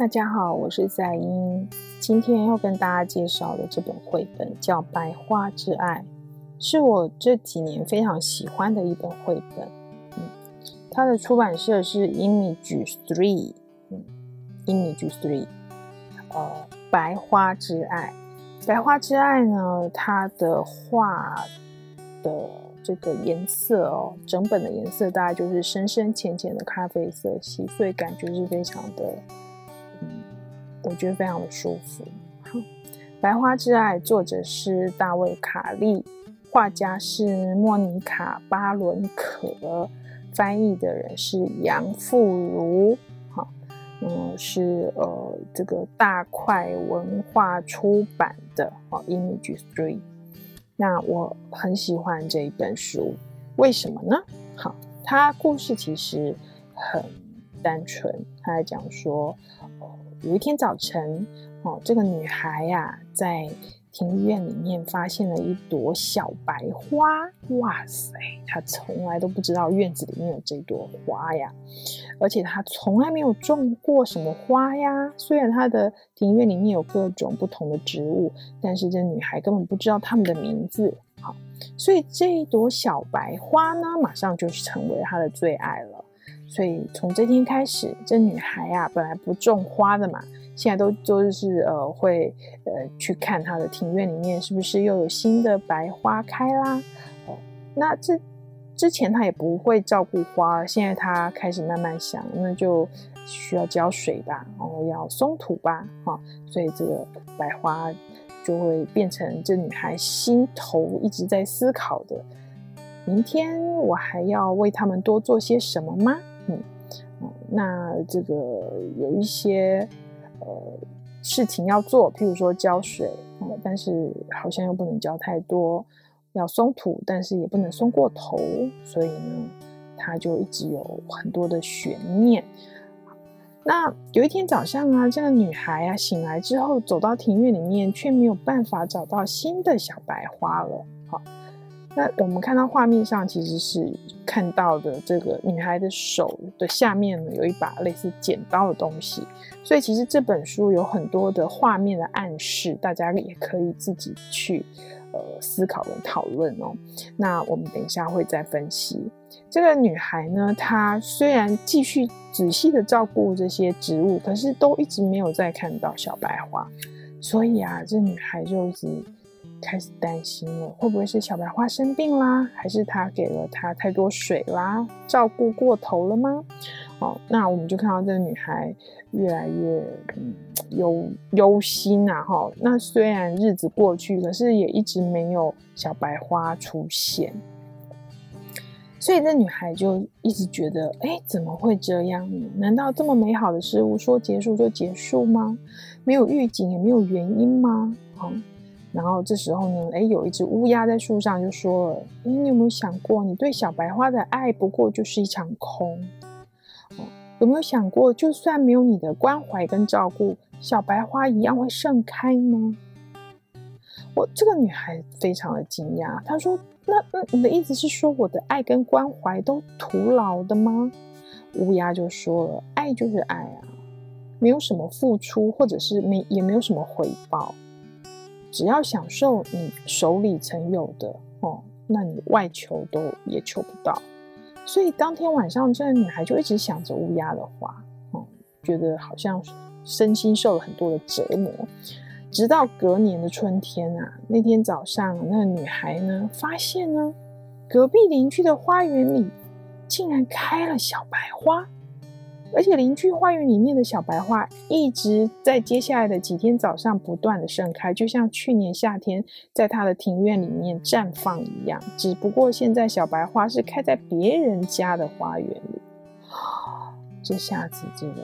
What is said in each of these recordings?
大家好，我是在英。今天要跟大家介绍的这本绘本叫《白花之爱》，是我这几年非常喜欢的一本绘本。嗯，它的出版社是 Image Three，嗯，Image Three，呃，《白花之爱》。《白花之爱》呢，它的画的这个颜色哦，整本的颜色大概就是深深浅浅的咖啡色系，所以感觉是非常的。我觉得非常的舒服。好，《白花之爱》作者是大卫·卡利，画家是莫妮卡·巴伦可，翻译的人是杨富如。好，嗯，是呃这个大块文化出版的哦，Image Three。那我很喜欢这一本书，为什么呢？好，它故事其实很单纯，它在讲说。有一天早晨，哦，这个女孩呀、在庭院里面发现了一朵小白花。哇塞，她从来都不知道院子里面有这朵花呀，而且她从来没有种过什么花呀。虽然她的庭院里面有各种不同的植物，但是这女孩根本不知道它们的名字。好，所以这一朵小白花呢，马上就是成为她的最爱了。所以从这天开始，这女孩啊，本来不种花的嘛，现在都都是呃会呃去看她的庭院里面是不是又有新的白花开啦。哦，那这之前她也不会照顾花，现在她开始慢慢想，那就需要浇水吧，然后要松土吧，哈，所以这个白花就会变成这女孩心头一直在思考的：明天我还要为他们多做些什么吗？那这个有一些呃事情要做，譬如说浇水，但是好像又不能浇太多，要松土，但是也不能松过头，所以呢，他就一直有很多的悬念。那有一天早上啊，这个女孩啊醒来之后，走到庭院里面，却没有办法找到新的小白花了。好。那我们看到画面上，其实是看到的这个女孩的手的下面呢，有一把类似剪刀的东西，所以其实这本书有很多的画面的暗示，大家也可以自己去呃思考跟讨论哦。那我们等一下会再分析这个女孩呢，她虽然继续仔细的照顾这些植物，可是都一直没有再看到小白花，所以啊，这女孩就一直。开始担心了，会不会是小白花生病啦？还是他给了它太多水啦？照顾过头了吗？哦，那我们就看到这个女孩越来越忧忧心、啊、哈。那虽然日子过去，可是也一直没有小白花出现，所以这女孩就一直觉得，哎，怎么会这样呢？难道这么美好的事物说结束就结束吗？没有预警也没有原因吗？好。然后这时候呢，诶，有一只乌鸦在树上就说了：“，你有没有想过，你对小白花的爱不过就是一场空？有没有想过，就算没有你的关怀跟照顾，小白花一样会盛开吗？”我这个女孩非常的惊讶，她说：“那那你的意思是说，我的爱跟关怀都徒劳的吗？”乌鸦就说了：“爱就是爱啊，没有什么付出，或者是没也没有什么回报。”只要享受你手里曾有的哦，那你外求都也求不到。所以当天晚上，这个女孩就一直想着乌鸦的话，哦，觉得好像身心受了很多的折磨。直到隔年的春天啊，那天早上，那个女孩呢，发现呢，隔壁邻居的花园里竟然开了小白花。而且邻居花园里面的小白花一直在接下来的几天早上不断的盛开，就像去年夏天在他的庭院里面绽放一样。只不过现在小白花是开在别人家的花园里。这下子这个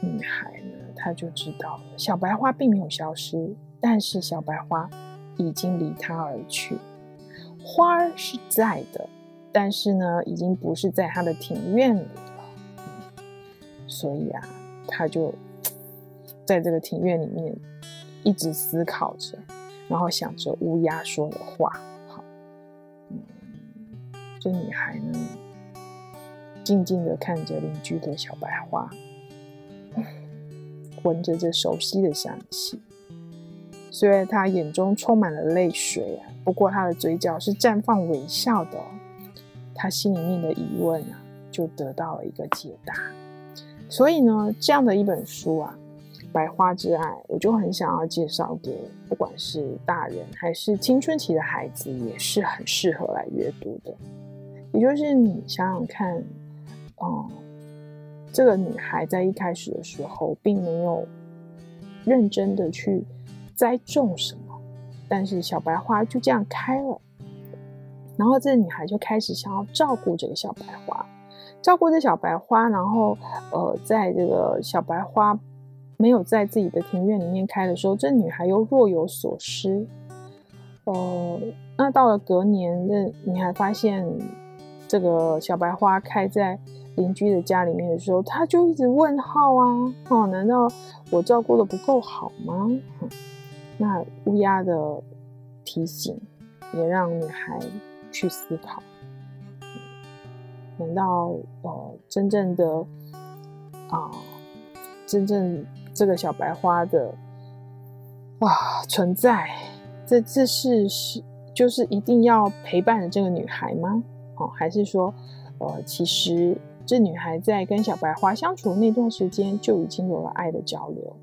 女孩呢，她就知道，小白花并没有消失，但是小白花已经离她而去。花儿是在的，但是呢，已经不是在她的庭院里。所以啊，他就在这个庭院里面一直思考着，然后想着乌鸦说的话。好，嗯，这女孩呢，静静的看着邻居的小白花，闻着这熟悉的香气。虽然他眼中充满了泪水啊，不过他的嘴角是绽放微笑的哦。他心里面的疑问啊，就得到了一个解答。所以呢，这样的一本书啊，《白花之爱》，我就很想要介绍给不管是大人还是青春期的孩子，也是很适合来阅读的。也就是你想想看，嗯，这个女孩在一开始的时候，并没有认真的去。栽种什么，但是小白花就这样开了，然后这个女孩就开始想要照顾这个小白花，照顾这小白花，然后呃，在这个小白花没有在自己的庭院里面开的时候，这女孩又若有所思。呃，那到了隔年，这女孩发现这个小白花开在邻居的家里面的时候，她就一直问号啊，哦，难道我照顾得不够好吗？那乌鸦的提醒也让女孩去思考：难道呃，真正的啊、真正这个小白花的哇存在，这这是是就是一定要陪伴着这个女孩吗？哦，还是说呃，其实这女孩在跟小白花相处那段时间就已经有了爱的交流？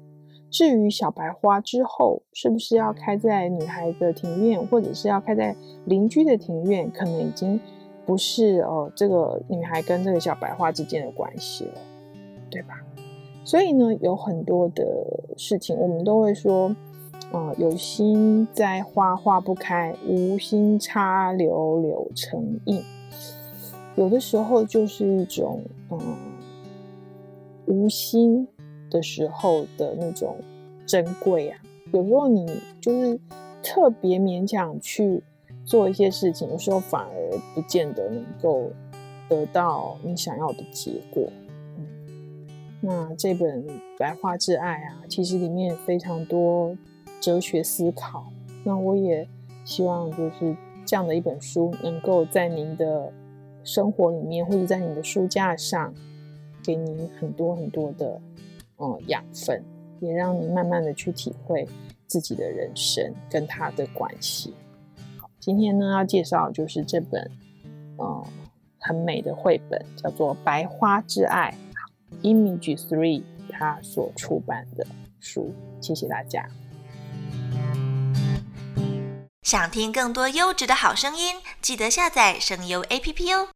至于小白花之后是不是要开在女孩的庭院，或者是要开在邻居的庭院，可能已经不是哦、这个女孩跟这个小白花之间的关系了，对吧？所以呢，有很多的事情，我们都会说，啊、有心栽花花不开，无心插柳柳成荫。有的时候就是一种，嗯、无心。的时候的那种珍贵啊，有时候你就是特别勉强去做一些事情，有时候反而不见得能够得到你想要的结果。嗯，那这本《白花之爱》啊，其实里面非常多哲学思考。那我也希望就是这样的一本书，能够在您的生活里面，或者在你的书架上，给你很多很多的。养分也让你慢慢的去体会自己的人生跟他的关系。今天呢要介绍就是这本，呃，很美的绘本，叫做《白花之爱》，Image Three 它所出版的书。谢谢大家。想听更多优质的好声音，记得下载声优 APP 哦。